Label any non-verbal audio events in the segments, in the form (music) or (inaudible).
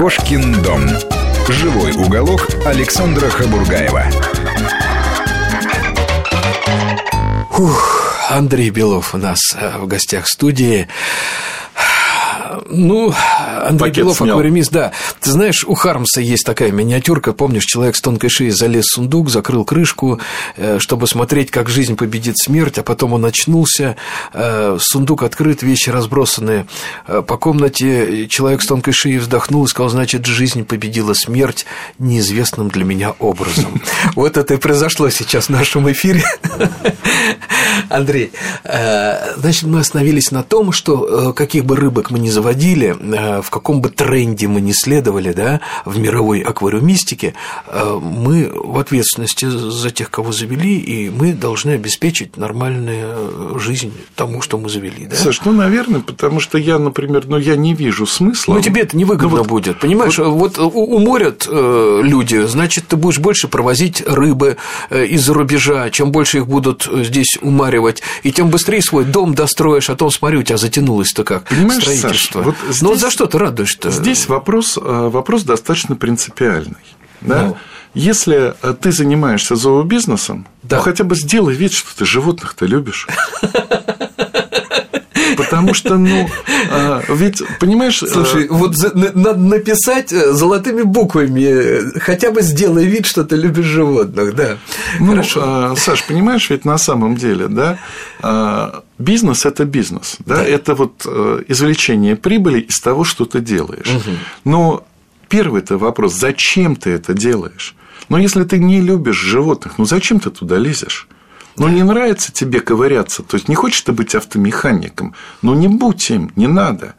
Кошкин дом. Живой уголок Александра Хабургаева. Ух, Андрей Белов у нас э, в гостях студии. Ну, Андрей Пакет Белов, снял. аквариумист, да. Ты знаешь, у Хармса есть такая миниатюрка, помнишь, человек с тонкой шеей залез в сундук, закрыл крышку, э, чтобы смотреть, как жизнь победит смерть, а потом он очнулся, э, сундук открыт, вещи разбросаны э, по комнате, человек с тонкой шеей вздохнул и сказал, значит, жизнь победила смерть неизвестным для меня образом. (laughs) Вот это и произошло сейчас в нашем эфире. Андрей, э, значит, мы остановились на том, что э, каких бы рыбок мы ни заводили, э, в каком бы тренде мы ни следовали, да, в мировой аквариумистике, мы в ответственности за тех, кого завели, и мы должны обеспечить нормальную жизнь тому, что мы завели, да? Саш, ну, наверное, потому что я, например, ну, я не вижу смысла. Ну, тебе это невыгодно Ну, вот- будет, понимаешь? Вот, у- уморят люди, значит, ты будешь больше провозить рыбы из-за рубежа, чем больше их будут здесь умаривать, и тем быстрее свой дом достроишь, а то, смотри, у тебя затянулось-то как Понимаешь, строительство. Саш, вот Ну, вот здесь- за что ты радуешься-то? Здесь вопрос, э, вопрос достаточно принципиальный. Да? Ну. Если э, ты занимаешься зообизнесом, Да. то хотя бы сделай вид, что ты животных-то любишь. (laughs) Потому что, ну, э, ведь, понимаешь, э, Слушай, вот надо написать э, золотыми буквами, э, хотя бы сделай вид, что ты любишь животных, да. Ну, Хорошо. э, Саш, понимаешь, ведь на самом деле, да, э, бизнес это бизнес, да, это вот извлечение прибыли из того, что ты делаешь. Но первый то вопрос, зачем ты это делаешь? Но если ты не любишь животных, ну зачем ты туда лезешь? Ну, не нравится тебе ковыряться, то есть не хочешь ты быть автомехаником, ну не будь им, не надо.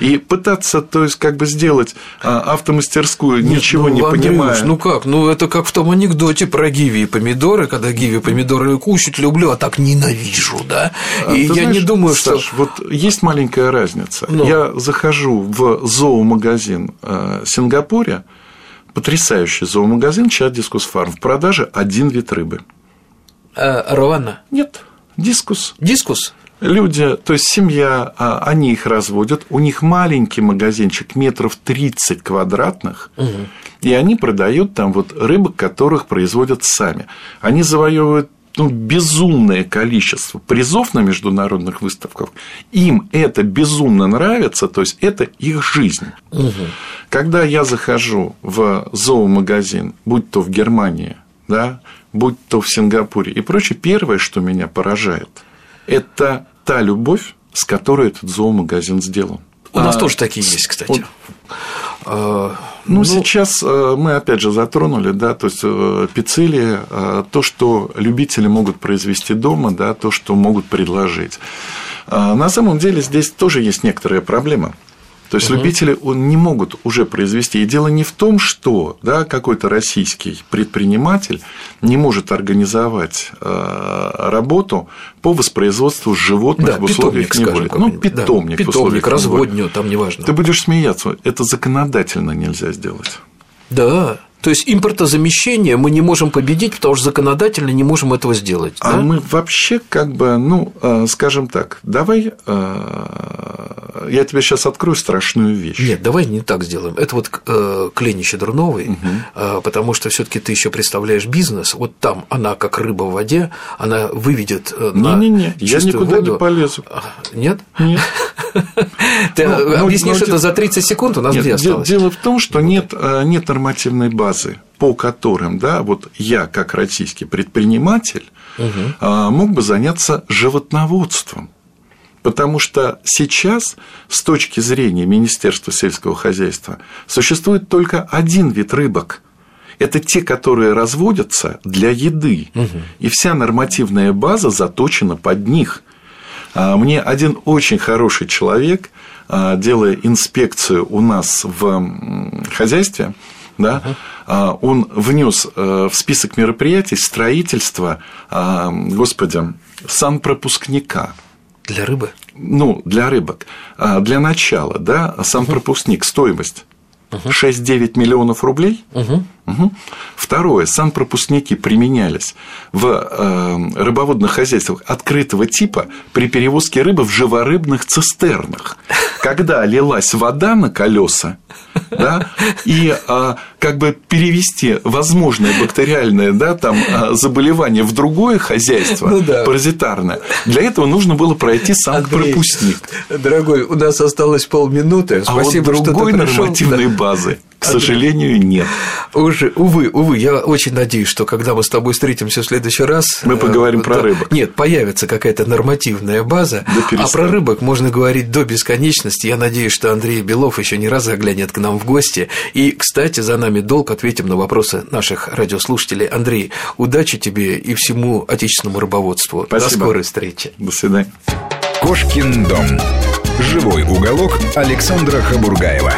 И пытаться, то есть, как бы сделать а, автомастерскую, ничего ну, не Андрюш, понимая. Ну как? Ну это как в том анекдоте про гиви и помидоры, когда гиви и помидоры кушать люблю, а так ненавижу, да? А, И я знаешь, не думаю, что. Саш, вот есть маленькая разница. Ну. Я захожу в зоомагазин э, Сингапуре, потрясающий зоомагазин Чат Дискус Фарм. В продаже один вид рыбы. Э, Раванна, Нет, дискус. дискус? Люди, то есть семья, а, они их разводят, у них маленький магазинчик метров 30 квадратных, и они продают там вот рыбок, которых производят сами. Они завоевывают ну, безумное количество призов на международных выставках. Им это безумно нравится, то есть это их жизнь. Когда я захожу в зоомагазин, будь то в Германии, да, будь то в Сингапуре и прочее, первое, что меня поражает, это та любовь, с которой этот зоомагазин сделан. У нас А, тоже такие есть, кстати. вот- Э, Ну, сейчас э, мы опять же затронули, да, то есть э, пиццелия, э, то, что любители могут произвести дома, да, то, что могут предложить. А На самом деле здесь тоже есть некоторая проблема. То есть любители он, не могут уже произвести. И дело не в том, что да, какой-то российский предприниматель не может организовать э, работу по воспроизводству животных да, в условиях питомник, неволи. Ну, какой-нибудь, да. питомник, в условиях питомник, неволи. разводню, там неважно. Ты будешь смеяться, это законодательно нельзя сделать. Да. То есть импортозамещение мы не можем победить, потому что законодательно не можем этого сделать. А да? мы вообще как бы, ну, э, скажем так, давай э, я тебе сейчас открою страшную вещь. Нет, давай не так сделаем. Это вот э, Кленище Дурновой, э, потому что все таки ты еще представляешь бизнес. Вот там она, как рыба в воде, она выведет на Не-не-не, я чистую никуда воду. не полезу. А, Нет? Нет. Ты Ну, ну, объяснишь ну, это за 30 секунд, у нас где де- осталось? дело в том, что нет, нет нормативной базы, по которым, да, вот я, как российский предприниматель, э, мог бы заняться животноводством. Потому что сейчас, с точки зрения Министерства сельского хозяйства, существует только один вид рыбок. Это те, которые разводятся для еды. И вся нормативная база заточена под них. А, Мне один очень хороший человек, а, делая инспекцию у нас в хозяйстве, да, а, он внес э, в список мероприятий строительство, а, господи, санпропускника. Для рыбы? Ну, для рыбок. А, Для начала, да, сам пропускник, стоимость 6-9 миллионов рублей. Угу. Второе. Санпропускники применялись в э, рыбоводных хозяйствах открытого типа при перевозке рыбы в живорыбных цистернах. Когда лилась вода на колеса, да, и а, как бы перевести возможное бактериальное да, там, а, заболевание в другое хозяйство ну, да. паразитарное, для этого нужно было пройти санпропускник. Дорогой, у нас осталось полминуты. Спасибо, а вот другой что ты нормативной базы к сожалению, нет. Уже, увы, увы, я очень надеюсь, что когда мы с тобой встретимся в следующий раз... Мы поговорим э, про рыбок. Нет, появится какая-то нормативная база, а про рыбок можно говорить до бесконечности. Я надеюсь, что Андрей Белов еще не раз заглянет к нам в гости. И, кстати, за нами долг ответим на вопросы наших радиослушателей. Андрей, удачи тебе и всему отечественному рыбоводству. Спасибо. До скорой встречи. До свидания. Кошкин дом. Живой уголок Александра Хабургаева.